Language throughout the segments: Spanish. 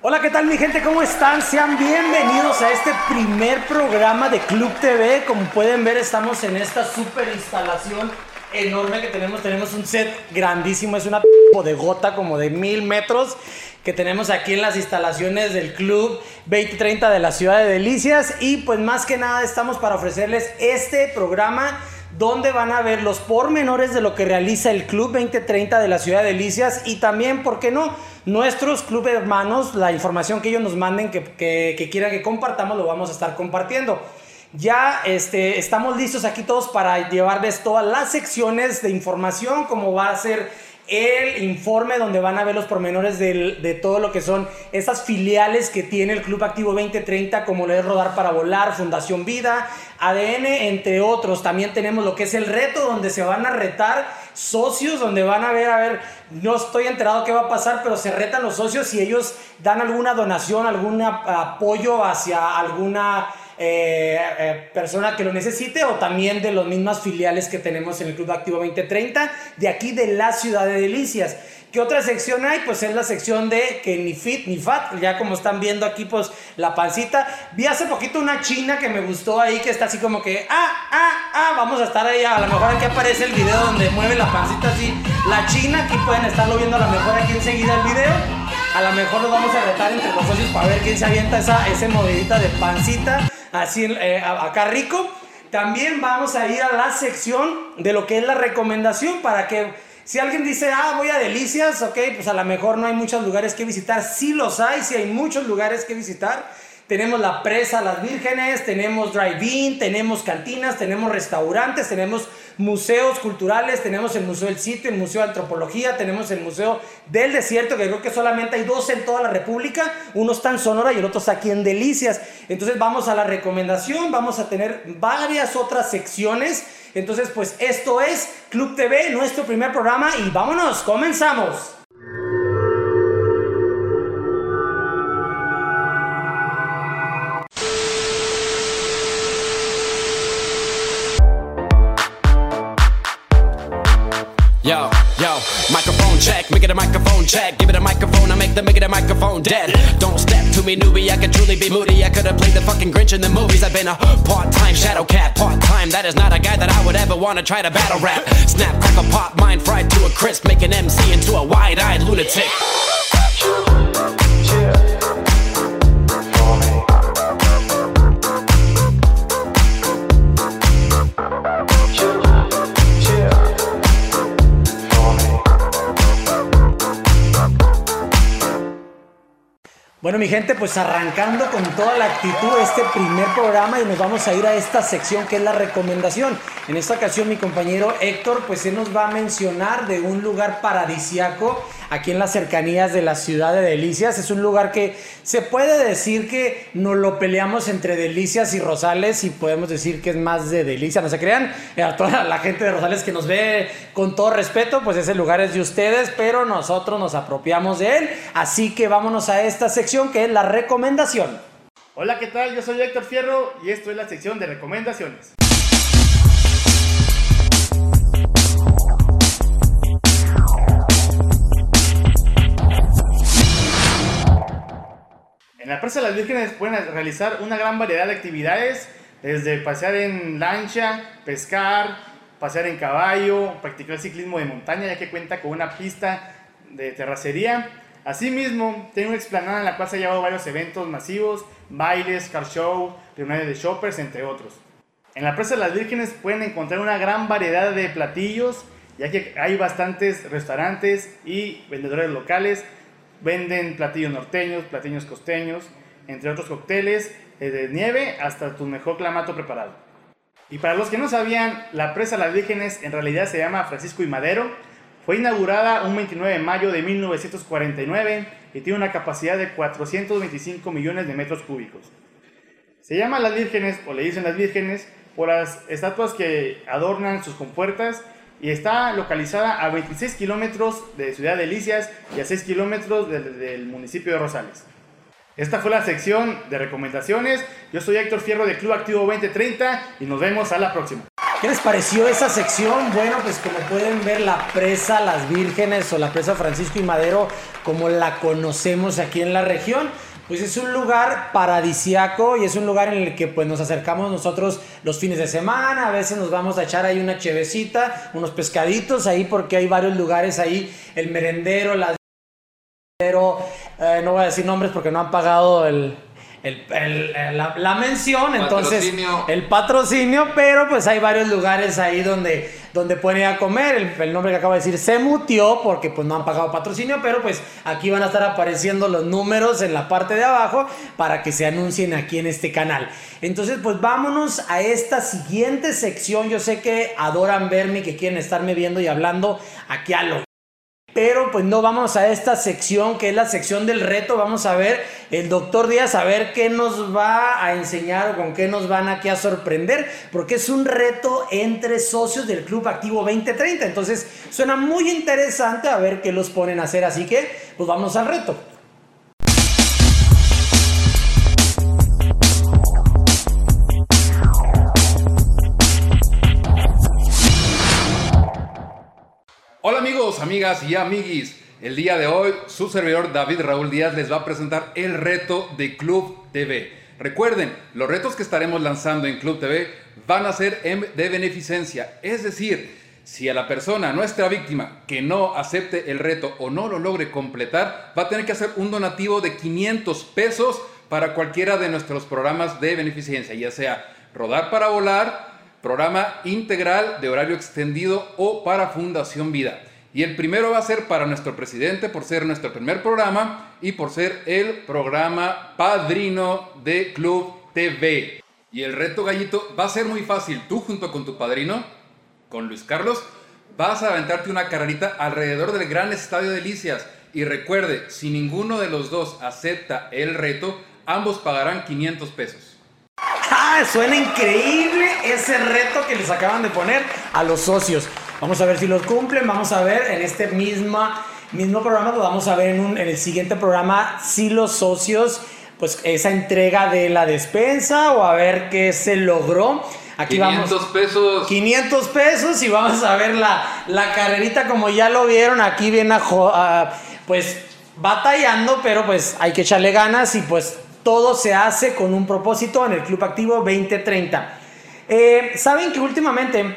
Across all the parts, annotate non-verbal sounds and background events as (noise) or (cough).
Hola, ¿qué tal mi gente? ¿Cómo están? Sean bienvenidos a este primer programa de Club TV. Como pueden ver, estamos en esta super instalación enorme que tenemos. Tenemos un set grandísimo, es una bodegota como de mil metros que tenemos aquí en las instalaciones del Club 2030 de la Ciudad de Delicias. Y pues más que nada estamos para ofrecerles este programa donde van a ver los pormenores de lo que realiza el Club 2030 de la Ciudad de Delicias y también, ¿por qué no? Nuestros club hermanos, la información que ellos nos manden, que, que, quieran que compartamos, lo vamos a estar compartiendo. Ya este, estamos listos aquí todos para llevarles todas las secciones de información, como va a ser el informe donde van a ver los pormenores de todo lo que son esas filiales que tiene el Club Activo 2030, como lo es Rodar para Volar, Fundación Vida, ADN, entre otros. También tenemos lo que es el reto, donde se van a retar socios, donde van a ver, a ver, no estoy enterado qué va a pasar, pero se retan los socios y ellos dan alguna donación, algún apoyo hacia alguna eh, eh, persona que lo necesite o también de las mismas filiales que tenemos en el Club Activo 2030 de aquí de la ciudad de Delicias. ¿Qué otra sección hay? Pues es la sección de que ni fit ni fat, ya como están viendo aquí pues la pancita. Vi hace poquito una china que me gustó ahí que está así como que, ah, ah, ah, vamos a estar ahí, a lo mejor aquí aparece el video donde mueve la pancita así. La china, aquí pueden estarlo viendo a lo mejor aquí enseguida el video. A lo mejor nos vamos a retar entre los socios para ver quién se avienta esa, ese modelita de pancita, así eh, acá rico. También vamos a ir a la sección de lo que es la recomendación para que si alguien dice, ah, voy a Delicias, ok, pues a lo mejor no hay muchos lugares que visitar. Sí los hay, sí hay muchos lugares que visitar. Tenemos la presa Las Vírgenes, tenemos drive-in, tenemos cantinas, tenemos restaurantes, tenemos museos culturales, tenemos el Museo del Sitio, el Museo de Antropología, tenemos el Museo del Desierto, que creo que solamente hay dos en toda la República. Uno está en Sonora y el otro está aquí en Delicias. Entonces vamos a la recomendación, vamos a tener varias otras secciones. Entonces, pues esto es Club TV, nuestro primer programa y vámonos, comenzamos. Yo, microphone check, make it a microphone check. Give it a microphone, I make the make it a microphone dead. Don't step to me, newbie, I could truly be moody. I could have played the fucking Grinch in the movies. I've been a part time shadow cat, part time. That is not a guy that I would ever want to try to battle rap. Snap, crackle, pop, mind fried to a crisp, make an MC into a wide eyed lunatic. Bueno, mi gente, pues arrancando con toda la actitud este primer programa y nos vamos a ir a esta sección que es la recomendación. En esta ocasión mi compañero Héctor, pues él nos va a mencionar de un lugar paradisiaco aquí en las cercanías de la ciudad de Delicias. Es un lugar que se puede decir que nos lo peleamos entre Delicias y Rosales y podemos decir que es más de Delicias. No se crean, eh, a toda la gente de Rosales que nos ve con todo respeto, pues ese lugar es de ustedes, pero nosotros nos apropiamos de él. Así que vámonos a esta sección que es la recomendación. Hola, ¿qué tal? Yo soy Héctor Fierro y esto es la sección de recomendaciones. En la Presa de las Vírgenes pueden realizar una gran variedad de actividades, desde pasear en lancha, pescar, pasear en caballo, practicar ciclismo de montaña, ya que cuenta con una pista de terracería. Asimismo, tiene una explanada en la cual se han llevado varios eventos masivos, bailes, car show, reuniones de shoppers, entre otros. En la Presa de las Vírgenes pueden encontrar una gran variedad de platillos, ya que hay bastantes restaurantes y vendedores locales. Venden platillos norteños, platillos costeños, entre otros cócteles, desde nieve hasta tu mejor clamato preparado. Y para los que no sabían, la Presa de las Vírgenes en realidad se llama Francisco y Madero. Fue inaugurada un 29 de mayo de 1949 y tiene una capacidad de 425 millones de metros cúbicos. Se llama Las Vírgenes, o le dicen Las Vírgenes, por las estatuas que adornan sus compuertas y está localizada a 26 kilómetros de Ciudad Delicias y a 6 kilómetros del, del municipio de Rosales. Esta fue la sección de recomendaciones. Yo soy Héctor Fierro de Club Activo 2030 y nos vemos a la próxima. ¿Qué les pareció esa sección? Bueno, pues como pueden ver, la presa Las Vírgenes o la presa Francisco y Madero, como la conocemos aquí en la región, pues es un lugar paradisiaco y es un lugar en el que pues nos acercamos nosotros los fines de semana, a veces nos vamos a echar ahí una chevecita, unos pescaditos ahí porque hay varios lugares ahí, el merendero, las pero eh, no voy a decir nombres porque no han pagado el, el- el- el- la, la mención, entonces Patrocinio. el patrocinio, pero pues hay varios lugares ahí donde, donde pueden ir a comer. El, nombre que acabo de decir se mutió porque pues no han pagado patrocinio, pero pues aquí van a estar apareciendo los números en la parte de abajo para que se anuncien aquí en este canal. Entonces pues vámonos a esta siguiente sección. Yo sé que adoran verme y que quieren estarme viendo y hablando aquí a lo pero pues no vamos a esta sección que es la sección del reto. Vamos a ver el doctor Díaz a ver qué nos va a enseñar o con qué nos van aquí a sorprender. Porque es un reto entre socios del Club Activo 2030. Entonces suena muy interesante a ver qué los ponen a hacer. Así que pues vamos al reto. Hola amigos, amigas y amiguis. El día de hoy, su servidor David Raúl Díaz les va a presentar el reto de Club TV. Recuerden, los retos que estaremos lanzando en Club TV van a ser de beneficencia. Es decir, si a la persona, nuestra víctima, que no acepte el reto o no lo logre completar, va a tener que hacer un donativo de 500 pesos para cualquiera de nuestros programas de beneficencia, ya sea Rodar para Volar, programa integral de horario extendido o para Fundación Vida. Y el primero va a ser para nuestro presidente por ser nuestro primer programa y por ser el programa padrino de Club TV. Y el reto gallito va a ser muy fácil. Tú junto con tu padrino, con Luis Carlos, vas a aventarte una carrerita alrededor del gran estadio de Delicias. Y recuerde, si ninguno de los dos acepta el reto, ambos pagarán 500 pesos. ¡Ah! Suena increíble ese reto que les acaban de poner a los socios. Vamos a ver si los cumplen. Vamos a ver en este misma, mismo programa. Pues vamos a ver en, un- en el siguiente programa si los socios, pues esa entrega de la despensa o a ver qué se logró. Aquí 500 vamos. pesos. 500 pesos y vamos a ver la, la carrerita como ya lo vieron. Aquí viene a, jo- a, pues batallando, pero pues hay que echarle ganas y pues todo se hace con un propósito en el Club Activo 2030. Eh, Saben que últimamente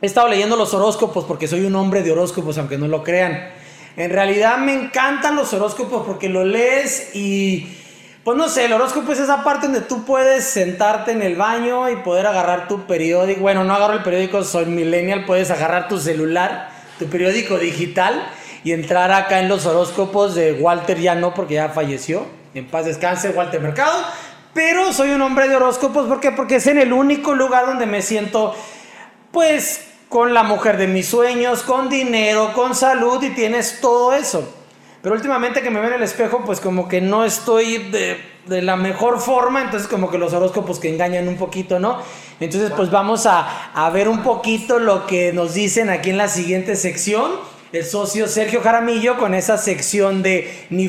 he estado leyendo los horóscopos porque soy un hombre de horóscopos, aunque no lo crean. En realidad me encantan los horóscopos porque lo lees y pues no sé, el horóscopo es esa parte donde tú puedes sentarte en el baño y poder agarrar tu periódico. Bueno, no agarro el periódico, soy millennial, puedes agarrar tu celular, tu periódico digital y entrar acá en los horóscopos de Walter ya no porque ya falleció. En paz descanse Walter Mercado. Pero soy un hombre de horóscopos, ¿por qué? Porque es en el único lugar donde me siento pues con la mujer de mis sueños, con dinero, con salud y tienes todo eso. Pero últimamente que me veo en el espejo, pues como que no estoy de, de la mejor forma, entonces como que los horóscopos que engañan un poquito, ¿no? Entonces pues vamos a, a ver un poquito lo que nos dicen aquí en la siguiente sección. El socio Sergio Jaramillo con esa sección de ni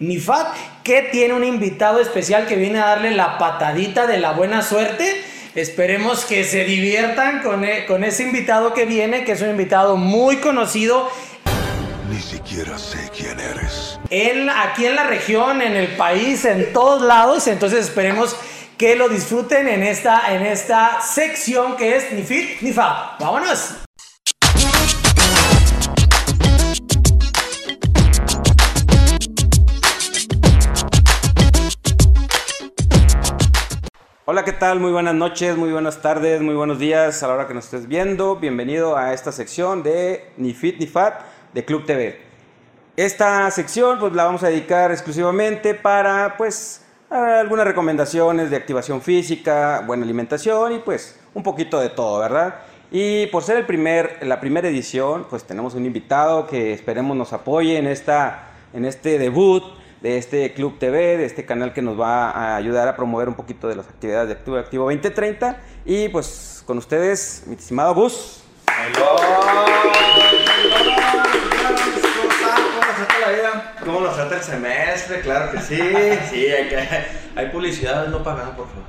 fit ni fat, que tiene un invitado especial que viene a darle la patadita de la buena suerte. Esperemos que se diviertan con, e- con ese invitado que viene, que es un invitado muy conocido Ni siquiera sé quién eres. en, aquí en la región, en el país, en todos lados. Entonces esperemos que lo disfruten en esta, en esta sección que es ni fit ni fa. ¡Vámonos! Hola, ¿qué tal? Muy buenas noches, muy buenas tardes, muy buenos días a la hora que nos estés viendo. Bienvenido a esta sección de Ni Fit ni Fat de Club TV. Esta sección pues la vamos a dedicar exclusivamente para pues algunas recomendaciones de activación física, buena alimentación y pues un poquito de todo, ¿verdad? Y por ser el primer, la primera edición, pues tenemos un invitado que esperemos nos apoye en, esta, en este debut de este Club TV, de este canal que nos va a ayudar a promover un poquito de las actividades de Activo Activo 2030. Y pues con ustedes, mi estimado Gus. ¿Cómo nos trata la vida? ¿Cómo nos trata el semestre? Claro que sí. (laughs) Sí, hay, que- hay publicidad no pagada, por favor.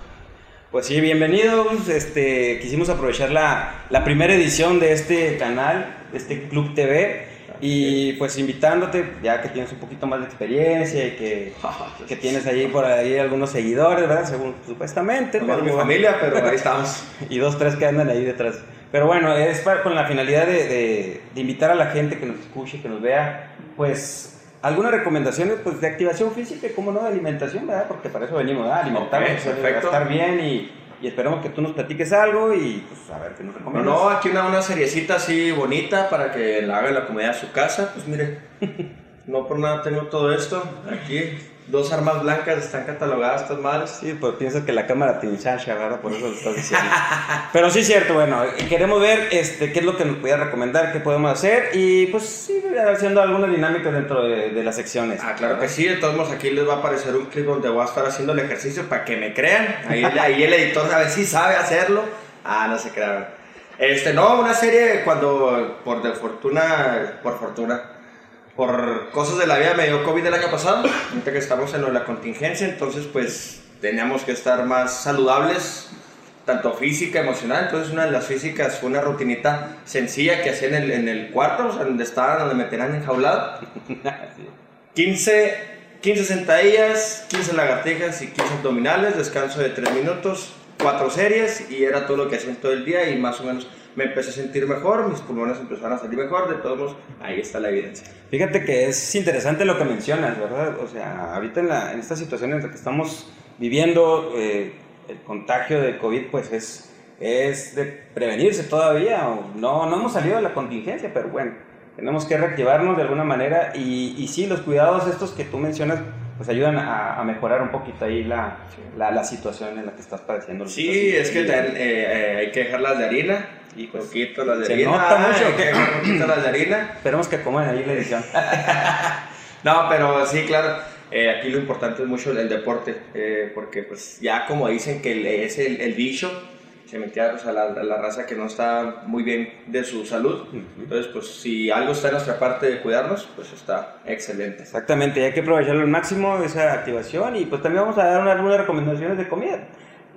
Pues sí, bienvenidos. Este, quisimos aprovechar la, la primera edición de este canal, de este Club TV. Y pues invitándote, ya que tienes un poquito más de experiencia y que, (laughs) que tienes ahí por ahí algunos seguidores, ¿verdad? Según supuestamente. No pero- mi familia, pero ahí estamos. (laughs) y dos, tres que andan ahí detrás. Pero bueno, es para- con la finalidad de, de- de invitar a la gente que nos escuche, que nos vea, pues algunas recomendaciones pues, de activación física y, como no, de alimentación, ¿verdad? Porque para eso venimos, ¿verdad? Alimentarnos, Ok, pues, perfecto. estar bien y, y esperemos que tú nos platiques algo y pues a ver qué nos No, recomiendas. no, aquí una, una seriecita así bonita para que la haga la comida a su casa. Pues mire, (laughs) no por nada tengo todo esto. Aquí dos armas blancas están catalogadas estas madres. Sí, pues piensas que la cámara te ensancha, ¿verdad? Por eso lo estás diciendo. (laughs) Pero sí es cierto, bueno, queremos ver este, qué es lo que nos pudiera recomendar, qué podemos hacer y pues sí, haciendo alguna dinámica dentro de, de las secciones. Ah, claro que sí, de todos modos aquí les va a aparecer un clip donde voy a estar haciendo el ejercicio para que me crean. Ahí, ahí el editor a ver si sabe hacerlo. Ah, no se crean. Este, no, una serie cuando por de fortuna, por fortuna, por cosas de la vida me dio COVID el año pasado, ahorita que estamos en la contingencia, entonces pues teníamos que estar más saludables, tanto física, emocional, entonces una de las físicas fue una rutinita sencilla que hacía en el, en el cuarto, o sea, donde estaban, donde me tenían enjaulado. (laughs) 15, 15 sentadillas, 15 lagartijas y 15 abdominales, descanso de 3 minutos, 4 series y era todo lo que hacía todo el día y más o menos me empecé a sentir mejor, mis pulmones empezaron a salir mejor, de todos modos, ahí está la evidencia. Fíjate que es interesante lo que mencionas, ¿verdad? O sea, ahorita en, la, en esta situación en la que estamos viviendo, eh, el contagio de COVID, pues es, es de prevenirse todavía. no, no hemos salido de la contingencia, pero bueno, tenemos que reactivarnos de alguna manera. Y, y sí, los cuidados estos que tú mencionas, pues ayudan a, a mejorar un poquito ahí la, la, la situación en la que estás padeciendo. Sí, es que eh, eh, hay que dejar las de harina y poquito las de ¿Se harina. nota mucho o que poquito las de harina. Esperemos que coman ahí la edición. (laughs) No, pero sí, claro. eh, aquí lo importante es mucho el deporte, eh, porque pues ya como dicen que el- es el, el bicho, se metía pues, a, la, la raza que no está muy bien de su salud. Entonces, pues si algo está en nuestra parte de cuidarnos, pues está excelente. Exactamente, hay que aprovecharlo al máximo esa activación y pues también vamos a dar una- algunas recomendaciones de comida.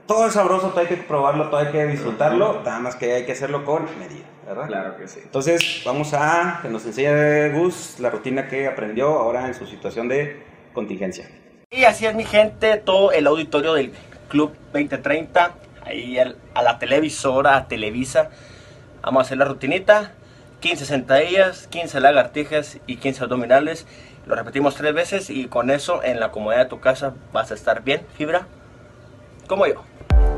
Todo es sabroso, todo hay que probarlo, todo hay que disfrutarlo, nada más que hay que hacerlo con medida, ¿verdad? Claro que sí. Entonces vamos a que nos enseñe Gus la rutina que aprendió ahora en su situación de contingencia. Y así es mi gente, todo el auditorio del Club 2030, ahí al- a la televisora, a Televisa. Vamos a hacer la rutinita, 15 sentadillas, 15 lagartijas y 15 abdominales. Lo repetimos tres veces y con eso en la comodidad de tu casa vas a estar bien, fibra, como yo.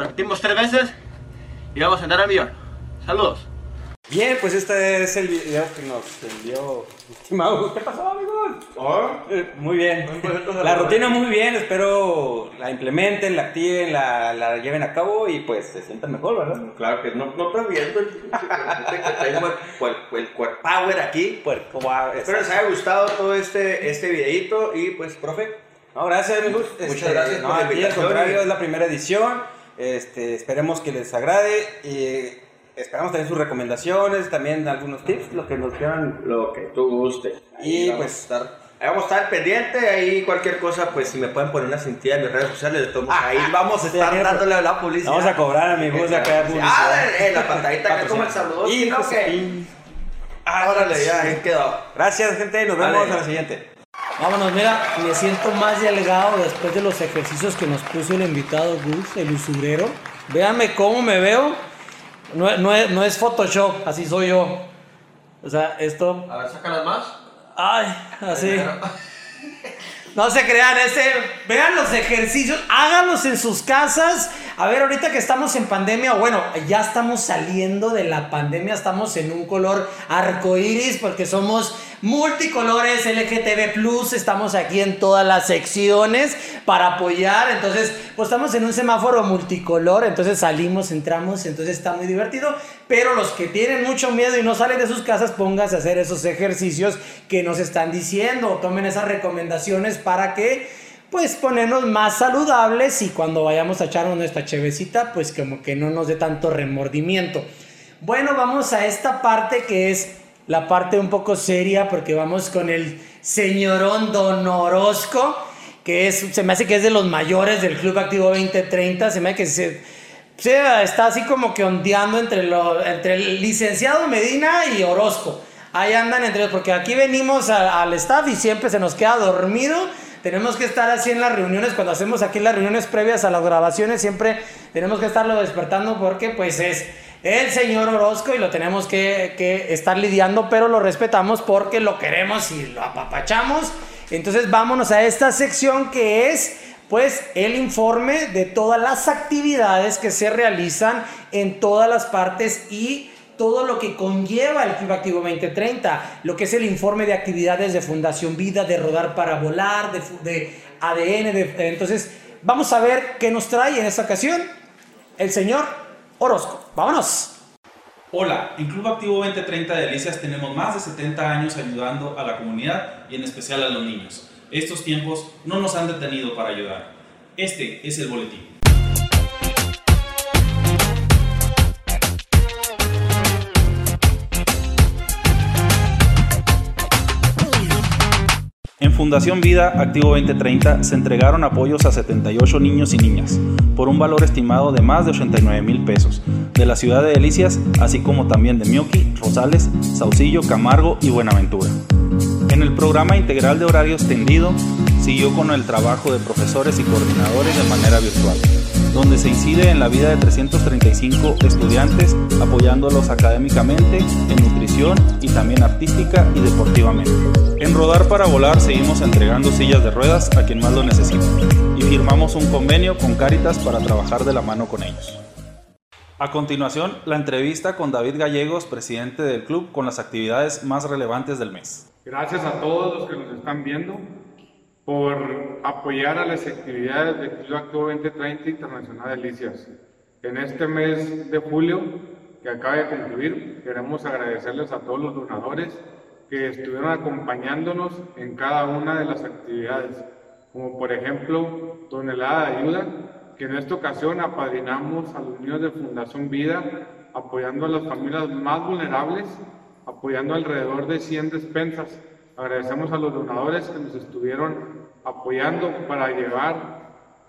Lo repetimos tres veces y vamos a andar al millón. Saludos. Bien, pues este es el video que nos envió estimado. (laughs) ¿Qué pasó, amigos? Eh, Muy bien. La rutina muy bien, espero la implementen, la activen, la, la lleven a cabo y pues se sientan mejor, ¿verdad? Claro que no, no estás viendo el el, el, el core power aquí. Espero les haya gustado todo este, este videito y pues, profe, No, gracias, amigos. Muchas gracias no, por la al contrario, es la primera edición. Este, esperemos que les agrade y esperamos también sus recomendaciones, también algunos tips, lo que nos quieran. lo que tú guste. Y, Ahí pues- estar, ahí vamos a estar pendiente, ahí cualquier cosa, pues si me pueden poner una cintilla en mis redes sociales, de todos modos, ahí (laughs) vamos a estar Sí, dándole la publicidad. Vamos a cobrar, amigos, acá Ah, publicidad. eh, la pantallita acá como el saludo. Y, ¿no? pues, que- Ah, órale, ya, ahí quedó. Gracias, gente. Nos vemos Vale. en la siguiente. Vámonos, mira, me siento más delgado después de los ejercicios que nos puso el invitado Gus, el usurero. Véanme cómo me veo. No, no es, no es Photoshop, así soy yo. O sea, esto. A ver, sácalas más. Ay, así. No se crean, ese, vean los ejercicios, háganlos en sus casas. A ver, ahorita que estamos en pandemia, bueno, ya estamos saliendo de la pandemia, estamos en un color arcoíris porque somos multicolores LGTB estamos aquí en todas las secciones. para apoyar. Entonces, pues estamos en un semáforo multicolor, entonces salimos, entramos, entonces está muy divertido. Pero los que tienen mucho miedo y no salen de sus casas, pónganse a hacer esos ejercicios que nos están diciendo, tomen esas recomendaciones para que pues ponernos más saludables y cuando vayamos a echarnos nuestra chevecita, pues como que no nos dé tanto remordimiento. Bueno, vamos a esta parte que es la parte un poco seria porque vamos con el señorón Don Orozco, que es, se me hace que es de los mayores del Club Activo 2030, se me hace que se, está así como que ondeando entre, lo, entre el licenciado Medina y Orozco. Ahí andan entre porque aquí venimos al staff y siempre se nos queda dormido. Tenemos que estar así en las reuniones, cuando hacemos aquí las reuniones previas a las grabaciones, siempre tenemos que estarlo despertando porque pues es el señor Orozco y lo tenemos que, que estar lidiando, pero lo respetamos porque lo queremos y lo apapachamos. Entonces vámonos a esta sección que es pues el informe de todas las actividades que se realizan en todas las partes y todo lo que conlleva el Club Activo 2030, lo que es el informe de actividades de Fundación Vida, de Rodar para Volar, de, ADN. entonces, vamos a ver qué nos trae en esta ocasión el señor Orozco. Vámonos. Hola, en Club Activo 2030 de Delicias tenemos más de 70 años ayudando a la comunidad y en especial a los niños. Estos tiempos no nos han detenido para ayudar. Este es el boletín. Fundación Vida Activo 2030 se entregaron apoyos a 78 niños y niñas, por un valor estimado de más de 89 mil pesos, de la ciudad de Delicias, así como también de Mioqui, Rosales, Saucillo, Camargo y Buenaventura. En el programa integral de horario extendido, siguió con el trabajo de profesores y coordinadores de manera virtual, donde se incide en la vida de 335 estudiantes, apoyándolos académicamente, en nutrición y también artística y deportivamente. En Rodar para Volar seguimos entregando sillas de ruedas a quien más lo necesita y firmamos un convenio con Cáritas para trabajar de la mano con ellos. A continuación, la entrevista con David Gallegos, presidente del club, con las actividades más relevantes del mes. Gracias a todos los que nos están viendo por apoyar a las actividades del Club Activo 2030 Internacional Delicias. En este mes de julio que acaba de concluir, queremos agradecerles a todos los donadores que estuvieron acompañándonos en cada una de las actividades, como por ejemplo Tonelada de Ayuda, que en esta ocasión apadrinamos a los niños de Fundación Vida, apoyando a las familias más vulnerables apoyando alrededor de 100 despensas. Agradecemos a los donadores que nos estuvieron apoyando para llevar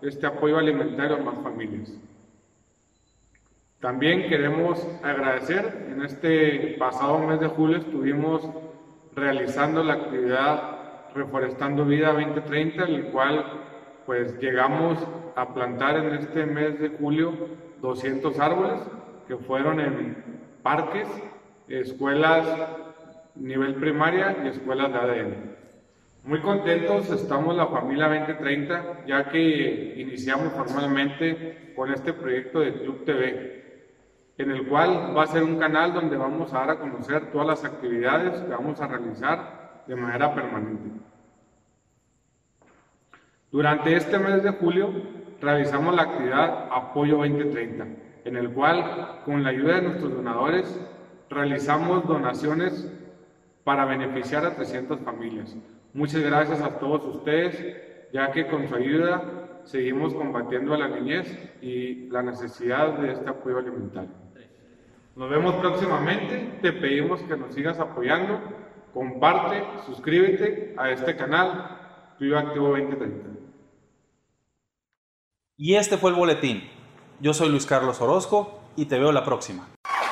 este apoyo alimentario a más familias. También queremos agradecer, en este pasado mes de julio estuvimos realizando la actividad Reforestando Vida 2030, en el cual pues llegamos a plantar en este mes de julio 200 árboles que fueron en parques, escuelas nivel primaria y escuelas de ADN. Muy contentos estamos la familia 2030 ya que iniciamos formalmente con este proyecto de Club TV, en el cual va a ser un canal donde vamos a dar a conocer todas las actividades que vamos a realizar de manera permanente. Durante este mes de julio realizamos la actividad Apoyo 2030, en el cual con la ayuda de nuestros donadores realizamos donaciones para beneficiar a 300 familias. Muchas gracias a todos ustedes, ya que con su ayuda seguimos combatiendo a la niñez y la necesidad de este apoyo alimentario. Nos vemos próximamente, te pedimos que nos sigas apoyando, comparte, suscríbete a este canal, Club Activo 2030. Y este fue el boletín. Yo soy Luis Carlos Orozco y te veo la próxima.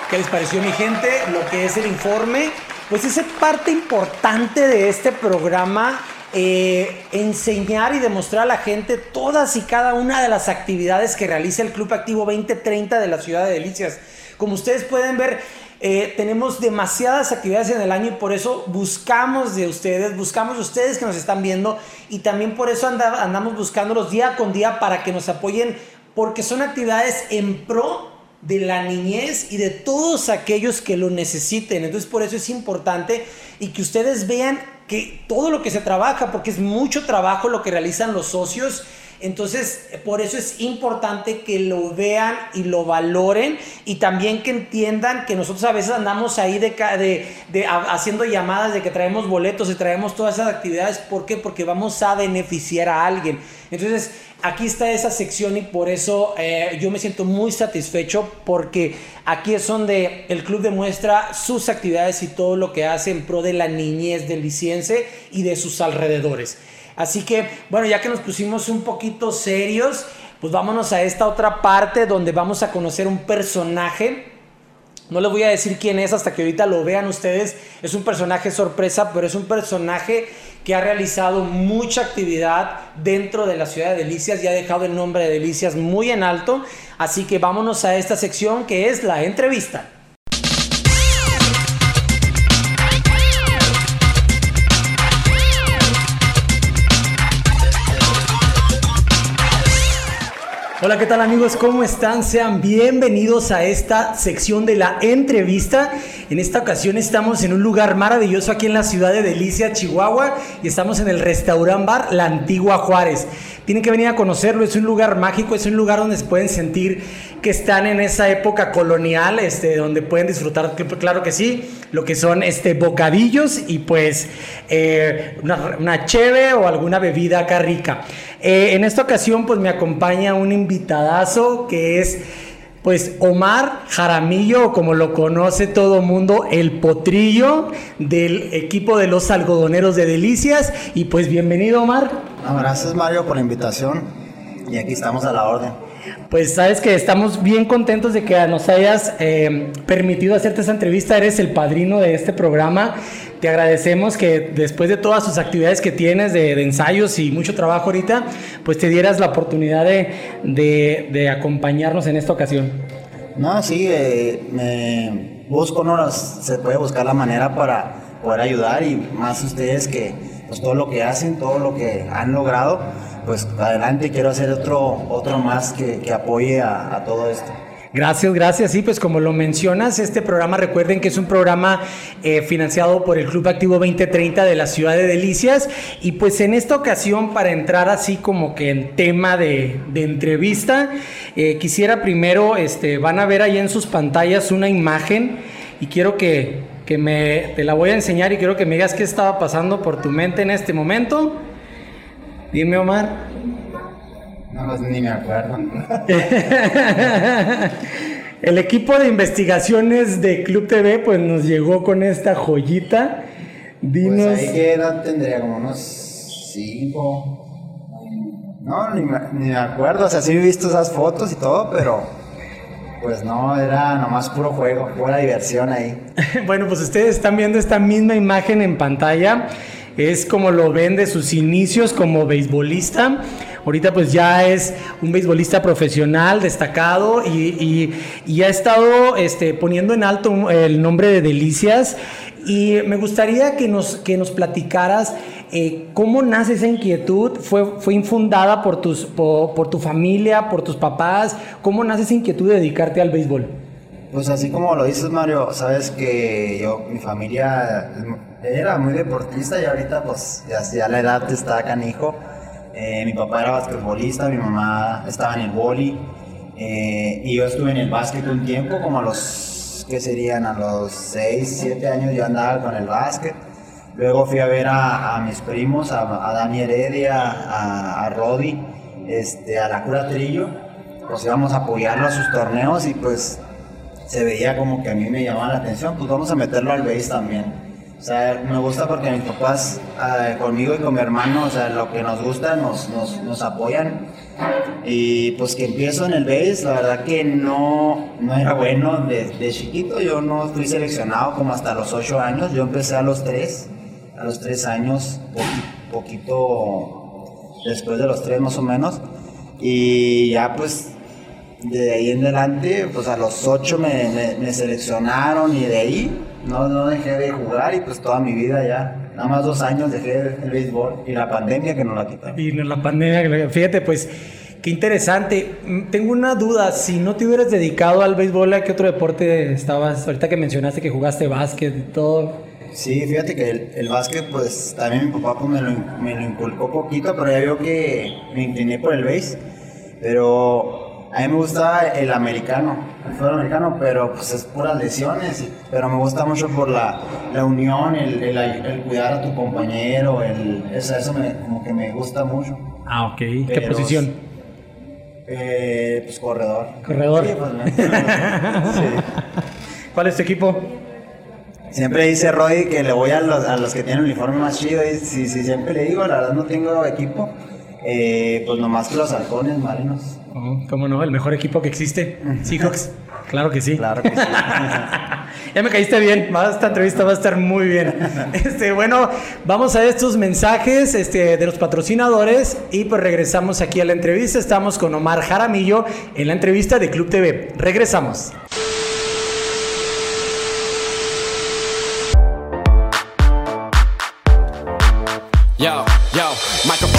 ¿Qué les pareció mi gente? Lo que es el informe, pues es parte importante de este programa, eh, enseñar y demostrar a la gente todas y cada una de las actividades que realiza el Club Activo 2030 de la Ciudad de Delicias. Como ustedes pueden ver, eh, tenemos demasiadas actividades en el año y por eso buscamos de ustedes, buscamos de ustedes que nos están viendo y también por eso anda- andamos buscándolos día con día para que nos apoyen porque son actividades en pro de la niñez y de todos aquellos que lo necesiten. Entonces por eso es importante y que ustedes vean que todo lo que se trabaja, porque es mucho trabajo lo que realizan los socios, Entonces, por eso es importante que lo vean y lo valoren y también que entiendan que nosotros a veces andamos ahí de, de, haciendo llamadas de que traemos boletos y traemos todas esas actividades. ¿Por qué? Porque vamos a beneficiar a alguien. Entonces, aquí está esa sección y por eso eh, yo me siento muy satisfecho porque aquí es donde el club demuestra sus actividades y todo lo que hace en pro de la niñez del liciense y de sus alrededores. Así que, bueno, ya que nos pusimos un poquito serios, pues vámonos a esta otra parte donde vamos a conocer un personaje. No les voy a decir quién es hasta que ahorita lo vean ustedes. Es un personaje sorpresa, pero es un personaje que ha realizado mucha actividad dentro de la ciudad de Delicias y ha dejado el nombre de Delicias muy en alto. Así que vámonos a esta sección que es la entrevista. Hola, ¿qué tal amigos? ¿Cómo están? Sean bienvenidos a esta sección de la entrevista. En esta ocasión estamos en un lugar maravilloso aquí en la ciudad de Delicia, Chihuahua, y estamos en el restaurant bar La Antigua Juárez. Tienen que venir a conocerlo, es un lugar mágico, es un lugar donde se pueden sentir que están en esa época colonial, este, donde pueden disfrutar, claro que sí, lo que son este, bocadillos y pues eh, una, una cheve o alguna bebida acá rica. Eh, en esta ocasión pues me acompaña un invitadazo que es pues Omar Jaramillo, como lo conoce todo mundo, el potrillo del equipo de los algodoneros de Delicias. Y pues bienvenido Omar. Gracias Mario por la invitación y aquí estamos a la orden. Pues sabes que estamos bien contentos de que nos hayas eh, permitido hacerte esta entrevista. Eres el padrino de este programa. Te agradecemos que después de todas sus actividades que tienes de, ensayos y mucho trabajo ahorita, pues te dieras la oportunidad de, acompañarnos en esta ocasión. No, sí, eh, busco, ¿no? Se puede buscar la manera para poder ayudar y más ustedes que pues todo lo que hacen, todo lo que han logrado, pues adelante quiero hacer otro, otro más que, que apoye a, todo esto. Gracias, gracias. Sí, pues como lo mencionas, este programa recuerden que es un programa eh, financiado por el Club Activo 2030 de la ciudad de Delicias. Y pues en esta ocasión, para entrar así como que en tema de, de entrevista, eh, quisiera primero, este, van a ver ahí en sus pantallas una imagen y quiero que, que me, te la voy a enseñar y quiero que me digas qué estaba pasando por tu mente en este momento. Dime, Omar. No, pues ni me acuerdo. (laughs) El equipo de investigaciones de Club TV pues nos llegó con esta joyita. Dinos. Pues ahí qué edad tendría, como unos cinco. No, ni me, ni me acuerdo, o sea, sí he visto esas fotos y todo, pero pues no, era nomás puro juego, pura diversión ahí. (laughs) Bueno, pues ustedes están viendo esta misma imagen en pantalla. Es como lo ven de sus inicios como beisbolista. Ahorita pues ya es un beisbolista profesional, destacado y, y- ha estado este, poniendo en alto el nombre de Delicias. Y me gustaría que nos, que nos platicaras eh, cómo nace esa inquietud. ¿Fue, fue infundada por, tus, por, por tu familia, por tus papás? ¿Cómo nace esa inquietud de dedicarte al béisbol? Pues así como lo dices Mario, sabes que yo, mi familia era muy deportista y ahorita pues ya, ya la edad está canijo. Eh, mi papá era basquetbolista, mi mamá estaba en el boli eh, y yo estuve en el básquet un tiempo, como a los, ¿qué serían? A los 6, 7 años yo andaba con el básquet. Luego fui a ver a, a mis primos, a, a Dani Heredia, a, a Rodi, este, a la Cura Trillo. Pues íbamos a apoyarlo a sus torneos y pues se veía como que a mí me llamaba la atención, pues vamos a meterlo al base también. O sea, me gusta porque mis papás eh, conmigo y con mi hermano, o sea, lo que nos gusta nos, nos, nos apoyan. Y pues que empiezo en el base, la verdad que no, no era bueno de, de chiquito, yo no fui seleccionado como hasta los 8 años, yo empecé a los 3, a los 3 años, poqui- poquito después de los 3 más o menos. Y ya pues de ahí en adelante, pues a los 8 me, me- me seleccionaron y de ahí no, no dejé de jugar y pues toda mi vida ya, nada más dos años dejé el béisbol y la pandemia que nos la quitaron. Y la pandemia, fíjate, pues qué interesante. Mm, Tengo una duda, si no te hubieras dedicado al béisbol, ¿a qué otro deporte estabas? Ahorita que mencionaste que jugaste básquet y todo. sí, fíjate que el, el básquet, pues también mi papá pues, me, lo, me lo inculcó poquito, pero ya vio que me incliné por el base. Pero a mí me gusta el americano, el fútbol americano, pero pues es puras lesiones. Pero me gusta mucho por la, la unión, el, el, el cuidar a tu compañero, el, eso, eso me, como que me gusta mucho. Ah, ok. ¿Qué Pero- posición? Eh, pues corredor. Corredor. Sí, pues, (laughs) sí. ¿Cuál es tu equipo? Siempre dice Roddy que le voy a los, a los que tienen el uniforme más chido. Y sí, sí, siempre le digo, la verdad no tengo equipo. Eh, pues nomás que los halcones marinos. Oh, ¿Cómo no? El mejor equipo que existe. Seahawks. Claro que sí. Claro que sí. (laughs) ya me caíste bien. Esta entrevista va a estar muy bien. (laughs) Este, bueno, vamos a estos mensajes este, de los patrocinadores y pues regresamos aquí a la entrevista. Estamos con Omar Jaramillo en la entrevista de Club TV. Regresamos. Yo, yo, microphone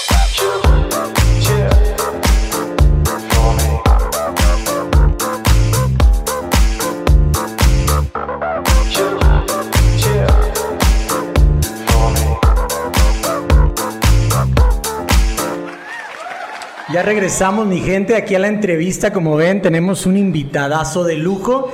Ya regresamos, mi gente, aquí a la entrevista. Como ven, tenemos un invitadazo de lujo.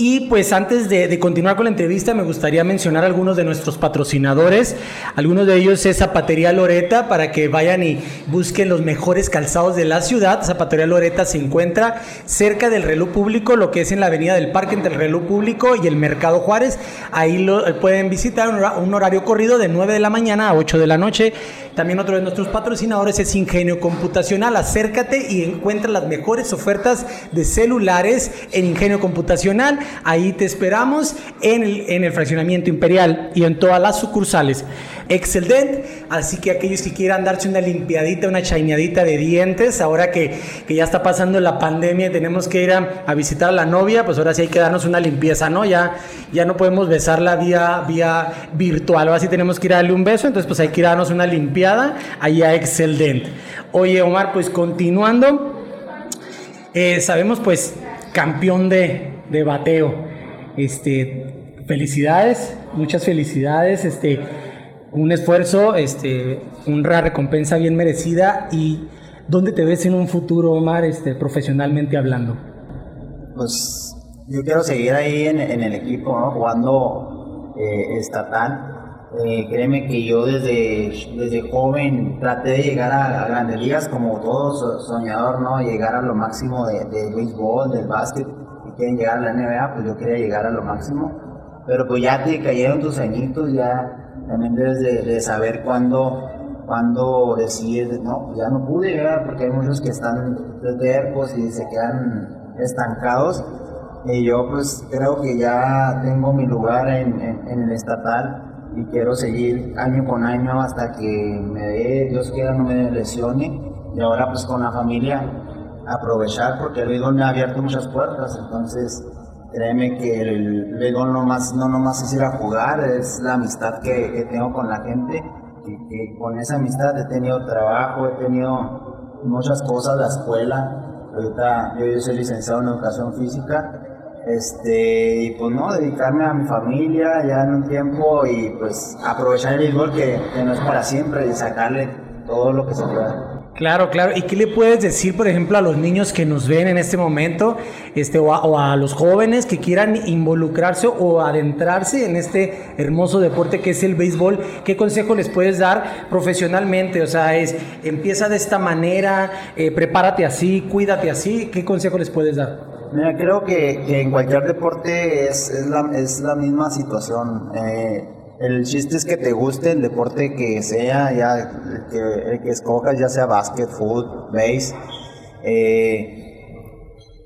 Y pues antes de, continuar con la entrevista, me gustaría mencionar algunos de nuestros patrocinadores. Algunos de ellos es Zapatería Loreta, para que vayan y busquen los mejores calzados de la ciudad. Zapatería Loreta se encuentra cerca del reloj público, lo que es en la avenida del Parque entre el reloj público y el Mercado Juárez. Ahí lo eh, pueden visitar un horario corrido de 9 de la mañana a 8 de la noche. También otro de nuestros patrocinadores es Ingenio Computacional. Acércate y encuentra las mejores ofertas de celulares en Ingenio Computacional. Ahí te esperamos en el, en el fraccionamiento imperial y en todas las sucursales. Excelente. Así que aquellos que quieran darse una limpiadita, una chaineadita de dientes, ahora que, que ya está pasando la pandemia y tenemos que ir a, visitar a la novia, pues ahora sí hay que darnos una limpieza, ¿no? Ya, ya no podemos besarla vía, vía virtual, ahora sí tenemos que ir a darle un beso, entonces pues hay que darnos una limpiada ahí a Excelente. Oye, Omar, pues continuando, eh, sabemos pues campeón de, de bateo. Este, felicidades, muchas felicidades, este, un esfuerzo, este, una recompensa bien merecida y ¿dónde te ves en un futuro, Omar, este, profesionalmente hablando? Pues yo quiero seguir ahí en, el equipo, jugando eh, estatal. Eh, créeme que yo desde, desde joven traté de llegar a, a grandes ligas como todo so- soñador, ¿no? Llegar a lo máximo de, de béisbol, del básquet. Si quieren llegar a la NBA, pues yo quería llegar a lo máximo. Pero pues ya te cayeron tus añitos, ya también debes de, saber cuándo, cuándo decidir, no, pues ya no pude llegar porque hay muchos que están tercos y se quedan estancados. Y yo pues creo que ya tengo mi lugar en- en el estatal y quiero seguir año con año hasta que me dé, Dios quiera, no me lesione. Y ahora pues con la familia aprovechar porque el béisbol me ha abierto muchas puertas, entonces créeme que el béisbol no, más, no nomás es ir a jugar, es la amistad que, tengo con la gente. Que con esa amistad he tenido trabajo, he tenido muchas cosas, la escuela, ahorita yo soy licenciado en educación física, este, y pues no, dedicarme a mi familia ya en un tiempo y pues aprovechar el béisbol que, que no es para siempre y sacarle todo lo que se pueda. Claro, claro. ¿Y qué le puedes decir, por ejemplo, a los niños que nos ven en este momento, este, o a, los jóvenes que quieran involucrarse o adentrarse en este hermoso deporte que es el béisbol? ¿Qué consejo les puedes dar profesionalmente? O sea, es empieza de esta manera, eh, prepárate así, cuídate así. ¿Qué consejo les puedes dar? Mira, creo que, en cualquier deporte es, es, la, es la misma situación. Eh, el chiste es que te guste el deporte que sea, ya el que, el que escojas, ya sea básquet, fútbol, base. Eh,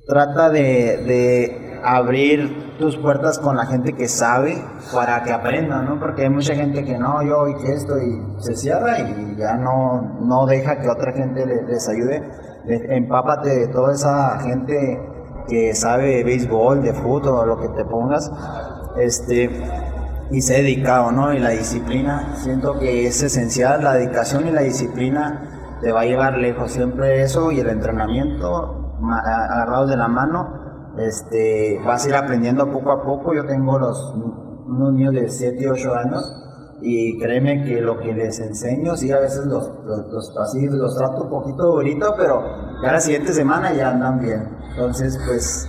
trata de, de abrir tus puertas con la gente que sabe para que aprenda, ¿no? Porque hay mucha gente que no, yo y que esto, y se cierra y ya no, no deja que otra gente le- les ayude. Le- Empápate de toda esa gente que sabe de béisbol, de fútbol, lo que te pongas, este, y se ha dedicado, ¿no? Y la disciplina, siento que es esencial, la dedicación y la disciplina te va a llevar lejos, siempre eso y el entrenamiento agarrados de la mano, este, vas a ir aprendiendo poco a poco, yo tengo los, unos niños de 7 y 8 años, y créeme que lo que les enseño, sí, a veces los, los, los, así, los trato un poquito durito, pero ya la siguiente semana ya andan bien. Entonces, pues,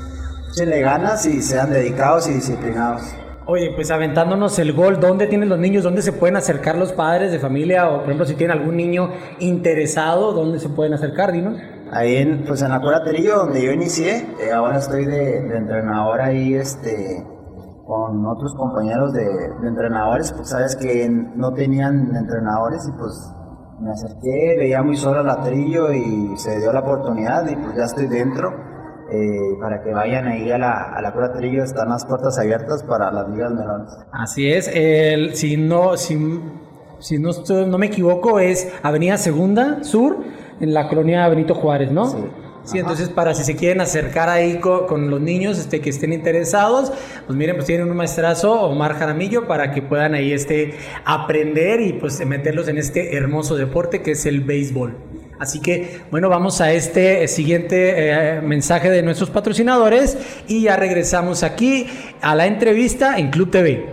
échenle ganas y sean dedicados y disciplinados. Oye, pues aventándonos el gol, ¿dónde tienen los niños? ¿Dónde se pueden acercar los padres de familia? O, por ejemplo, si tienen algún niño interesado, ¿dónde se pueden acercar? Dinos. Ahí en, pues en la Curaterillo, donde yo inicié, eh, ahora estoy de, de entrenador ahí, este, con otros compañeros de, de entrenadores, pues sabes que no tenían entrenadores y pues me acerqué, veía muy solo el latrillo y se dio la oportunidad y pues ya estoy dentro. eh, para que vayan ahí a la, a la Curaterillo, están las puertas abiertas para las ligas melones. Así es, el, si no, si, si no, estoy- no me equivoco, es Avenida Segunda Sur, en la colonia Benito Juárez, ¿no? Sí. Sí, entonces para si se quieren acercar ahí co- con, los niños este, que estén interesados, pues miren, pues tienen un maestrazo, Omar Jaramillo, para que puedan ahí este, aprender y pues meterlos en este hermoso deporte que es el béisbol. Así que, bueno, vamos a este eh, siguiente eh, mensaje de nuestros patrocinadores y ya regresamos aquí a la entrevista en Club TV.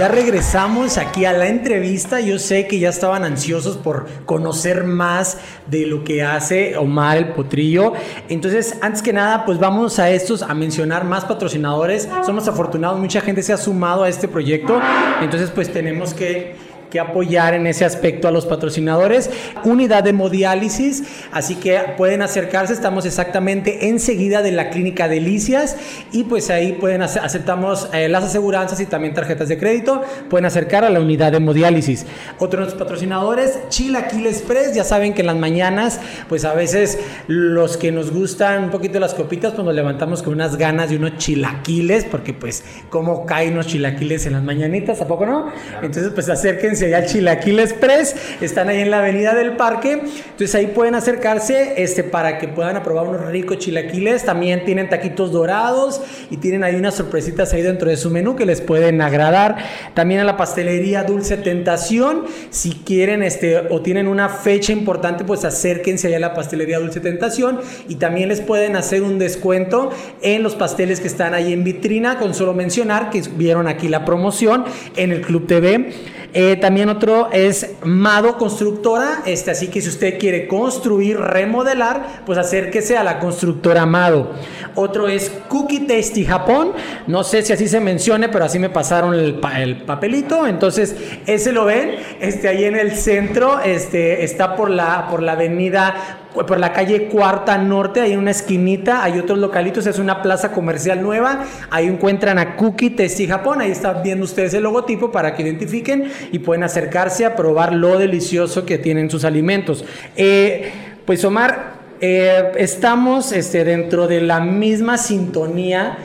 Ya regresamos aquí a la entrevista. Yo sé que ya estaban ansiosos por conocer más de lo que hace Omar el Potrillo. Entonces, antes que nada, pues vamos a estos a mencionar más patrocinadores. Somos afortunados, mucha gente se ha sumado a este proyecto. Entonces, pues tenemos que que apoyar en ese aspecto a los patrocinadores. Unidad de hemodiálisis, así que pueden acercarse, estamos exactamente enseguida de la clínica Delicias y pues ahí pueden hacer, aceptamos eh, las aseguranzas y también tarjetas de crédito, pueden acercar a la unidad de hemodiálisis. Otro de nuestros patrocinadores, Chilaquiles Express, ya saben que en las mañanas pues a veces los que nos gustan un poquito las copitas pues nos levantamos con unas ganas de unos chilaquiles, porque pues cómo caen los chilaquiles en las mañanitas, ¿a poco no? Entonces pues acérquense allá al Chilaquil Express, están ahí en la avenida del parque, entonces ahí pueden acercarse este, para que puedan probar unos ricos chilaquiles, también tienen taquitos dorados y tienen ahí unas sorpresitas ahí dentro de su menú que les pueden agradar, también a la pastelería Dulce Tentación, si quieren este, o tienen una fecha importante, pues acérquense allá a la pastelería Dulce Tentación y también les pueden hacer un descuento en los pasteles que están ahí en vitrina, con solo mencionar que vieron aquí la promoción en el Club TV. Eh, también otro es Mado Constructora, este, así que si usted quiere construir, remodelar, pues acérquese a la constructora Mado. Otro es Cookie Tasty Japón, no sé si así se mencione, pero así me pasaron el, el papelito, entonces ese lo ven, este, ahí en el centro, este, está por la, por la avenida por la calle Cuarta Norte, hay una esquinita, hay otros localitos, es una plaza comercial nueva, ahí encuentran a Cookie Tasty Japón, ahí están viendo ustedes el logotipo para que identifiquen y pueden acercarse a probar lo delicioso que tienen sus alimentos. Eh, pues Omar, eh, estamos este, dentro de la misma sintonía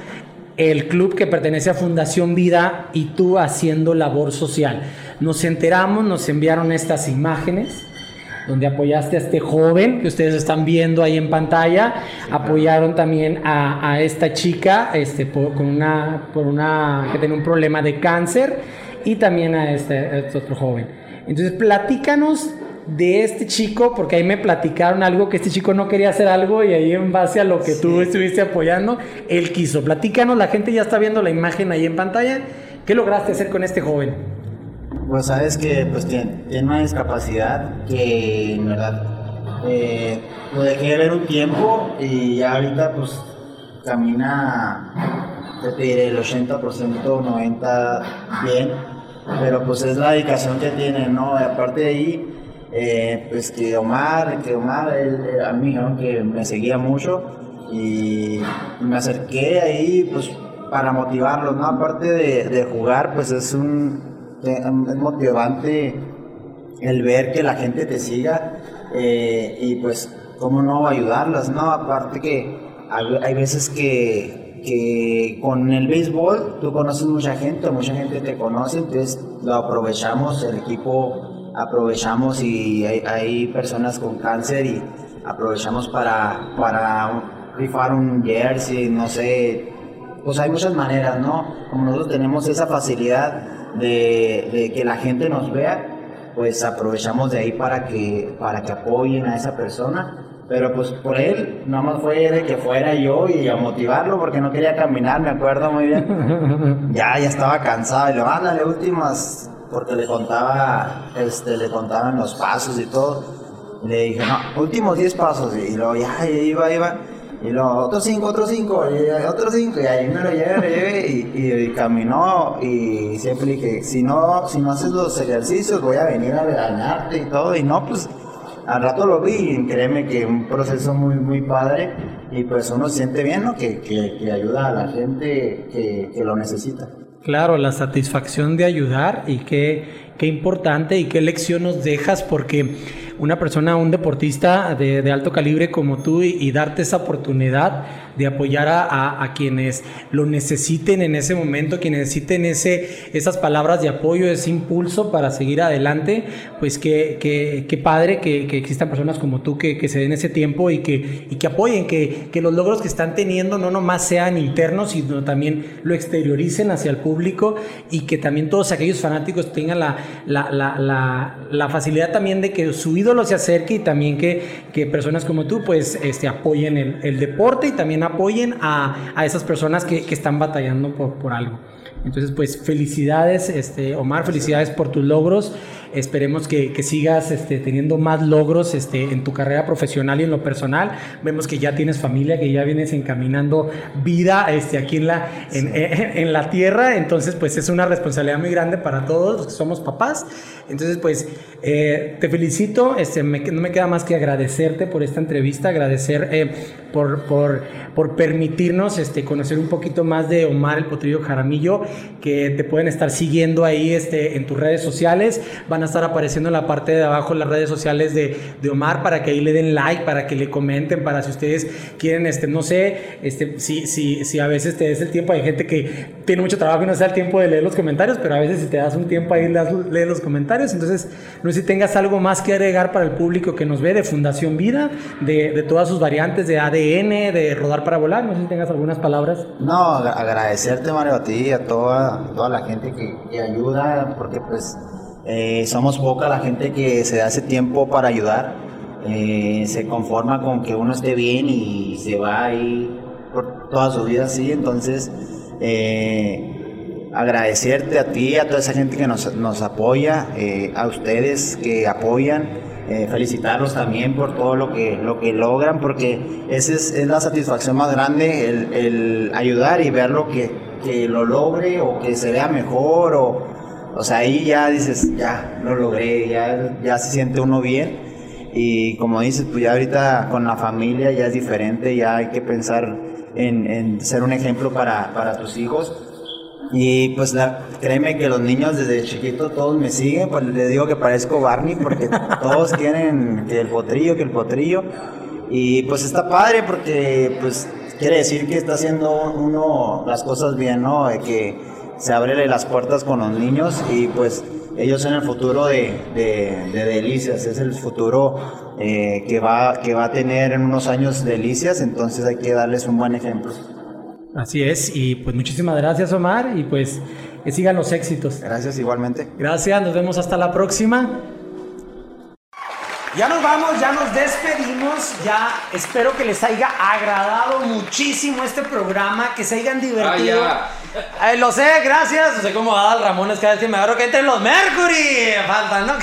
el club que pertenece a Fundación Vida y tú haciendo labor social. Nos enteramos, nos enviaron estas imágenes donde apoyaste a este joven que ustedes están viendo ahí en pantalla. Apoyaron también a, a esta chica este, por, con una, por una, que tenía un problema de cáncer y también a este, a este otro joven. Entonces, platícanos de este chico, porque ahí me platicaron algo que este chico no quería hacer algo y ahí en base a lo que tú estuviste apoyando, él quiso. Platícanos, la gente ya está viendo la imagen ahí en pantalla. ¿Qué lograste hacer con este joven? Pues sabes que pues, tiene, tiene una discapacidad que en verdad eh, lo dejé de ver un tiempo y ya ahorita pues camina, te diré el 80%, 90% bien. pero pues es la dedicación que tienen, ¿no? Aparte de ahí, eh, pues que Omar, que Omar, él, eh, a mí, ¿no? que me seguía mucho y me acerqué ahí, pues para motivarlos, ¿no? Aparte de, de jugar, pues es un es motivante el ver que la gente te siga eh, y pues cómo no ayudarlas, ¿no? Aparte que hay, hay veces que, que con el béisbol tú conoces mucha gente, mucha gente te conoce, entonces lo aprovechamos, el equipo aprovechamos y hay, hay personas con cáncer y aprovechamos para, para rifar un jersey, no sé, pues hay muchas maneras, ¿no? Como nosotros tenemos esa facilidad de, de que la gente nos vea, pues aprovechamos de ahí para que, para que apoyen a esa persona. Pero pues por él, nada más fue de que fuera yo y a motivarlo porque no quería caminar, me acuerdo muy bien. (laughs) Ya, ya estaba cansado y le ándale últimas, porque le contaba, este, le contaban los pasos y todo. Le dije, no, últimos 10 pasos y luego ya, iba, iba. Y luego, otros 5, otros 5, y otros 5, y ahí me lo llevé, me llevé, y, y, y, caminó, y siempre dije, si no, si no haces los ejercicios, voy a venir a regañarte y todo, y no, pues, al rato lo vi, y créeme que un proceso muy, muy padre, y pues uno siente bien, ¿no? Que, que, que ayuda a la gente que, que lo necesita. Claro, la satisfacción de ayudar y qué, qué importante y qué lección nos dejas porque una persona, un deportista de, alto calibre como tú y, darte esa oportunidad de apoyar a, quienes lo necesiten en ese momento, quienes necesiten ese, esas palabras de apoyo, ese impulso para seguir adelante, pues qué, qué, qué padre que, que, existan personas como tú que, que, se den ese tiempo y que, y que apoyen, que, que los logros que están teniendo no nomás sean internos, sino también lo exterioricen hacia el público y que también todos aquellos fanáticos tengan la, la, la facilidad también de que su ídolo se acerque y también que, que personas como tú pues este, apoyen el, el deporte y también apoyen a, a esas personas que, que están batallando por, por, algo. Entonces, pues felicidades, este, Omar, felicidades por tus logros. Esperemos que, que sigas este, teniendo más logros este, en tu carrera profesional y en lo personal. Vemos que ya tienes familia, que ya vienes encaminando vida este, aquí en la, en, en, en la tierra. Entonces, pues es una responsabilidad muy grande para todos los que somos papás. Entonces, pues eh, te felicito. Este, me, no me queda más que agradecerte por esta entrevista, agradecer eh, por, por, por, permitirnos este, conocer un poquito más de Omar el Potrillo Jaramillo, que te pueden estar siguiendo ahí este, en tus redes sociales. Van a estar apareciendo en la parte de abajo las redes sociales de, Omar para que ahí le den like, para que le comenten, para si ustedes quieren, este, no sé, este, si, si, si a veces te des el tiempo, hay gente que tiene mucho trabajo y no se da el tiempo de leer los comentarios, pero a veces si te das un tiempo ahí lees los comentarios. Entonces, no sé si tengas algo más que agregar para el público que nos ve de Fundación Vida, de, todas sus variantes de ADN, de Rodar para Volar. No sé si tengas algunas palabras. No, agradecerte, Mario, a ti a toda, toda la gente que ayuda, porque pues eh, somos poca la gente que se da ese tiempo para ayudar. Eh, se conforma con que uno esté bien y se va ahí por toda su vida así. Entonces, eh, agradecerte a ti, a toda esa gente que nos, nos apoya, eh, a ustedes que apoyan. felicitarlos también por todo lo que, lo que logran, porque esa es, es la satisfacción más grande, el, el ayudar y ver lo que, que lo logre o que se vea mejor o, o sea, ahí ya dices, ya lo logré, ya, ya se siente uno bien. Y como dices, pues ya ahorita con la familia ya es diferente, ya hay que pensar en, en ser un ejemplo para, para tus hijos. Y pues la, créeme que los niños desde chiquito todos me siguen, pues les digo que parezco Barney porque (laughs) todos quieren que el potrillo, que el potrillo. Y pues está padre porque pues quiere decir que está haciendo uno las cosas bien, ¿no? De que se abren las puertas con los niños y pues ellos son el futuro de, de, de Delicias, es el futuro eh, que, va, que va a tener en unos años Delicias, entonces hay que darles un buen ejemplo. Así es, y pues muchísimas gracias Omar y pues que sigan los éxitos. Gracias igualmente. Gracias, nos vemos hasta la próxima. Ya nos vamos, ya nos despedimos, ya espero que les haya agradado muchísimo este programa, que se hayan divertido. Ah, Ay, lo sé, gracias. No sé cómo va Adal Ramones cada vez que me agarro que entren los Mercury. Faltan, ¿no?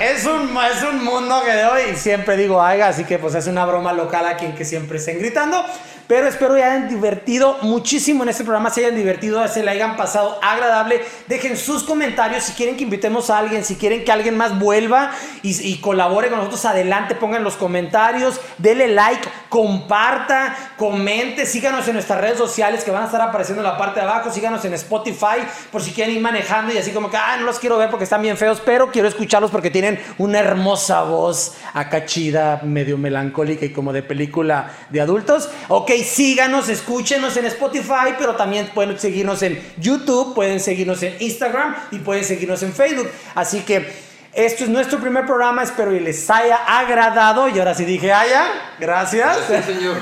es, un, es un mundo que de hoy siempre digo, ay, así que pues es una broma local a quien que siempre estén gritando. Pero espero que hayan divertido muchísimo en este programa, se hayan divertido, se le hayan pasado agradable. Dejen sus comentarios si quieren que invitemos a alguien, si quieren que alguien más vuelva y, y colabore con nosotros, adelante, pongan los comentarios, denle like, comparta, comente, síganos en nuestras redes sociales que van a estar apareciendo en la parte de abajo, síganos en Spotify por si quieren ir manejando y así como que, ah, no los quiero ver porque están bien feos, pero quiero escucharlos porque tienen una hermosa voz acá chida, medio melancólica y como de película de adultos. Ok, síganos, escúchenos en Spotify, pero también pueden seguirnos en YouTube, pueden seguirnos en Instagram y pueden seguirnos en Facebook. Así que esto es nuestro primer programa, espero que les haya agradado. Y ahora sí dije, haya, gracias. señor.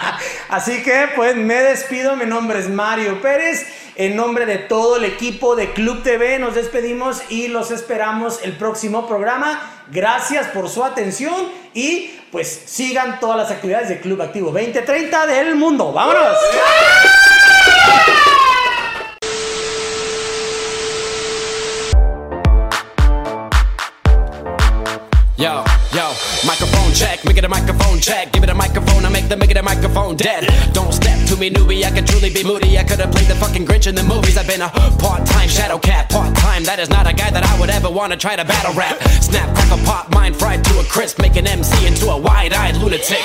(laughs) Así que pues me despido, mi nombre es Mario Pérez. En nombre de todo el equipo de Club TV nos despedimos y los esperamos el próximo programa. Gracias por su atención y pues sigan todas las actividades de Club Activo 2030 del mundo. ¡Vámonos! Yo, yo, check, make it a microphone check. Give it a microphone, I make the make it a microphone dead. Don't step to me, newbie, I could truly be moody. I could have played the fucking Grinch in the movies. I've been a part time shadow cat, part time. That is not a guy that I would ever want to try to battle rap. Snap, crackle, pop, mind fried to a crisp, make an MC into a wide eyed lunatic.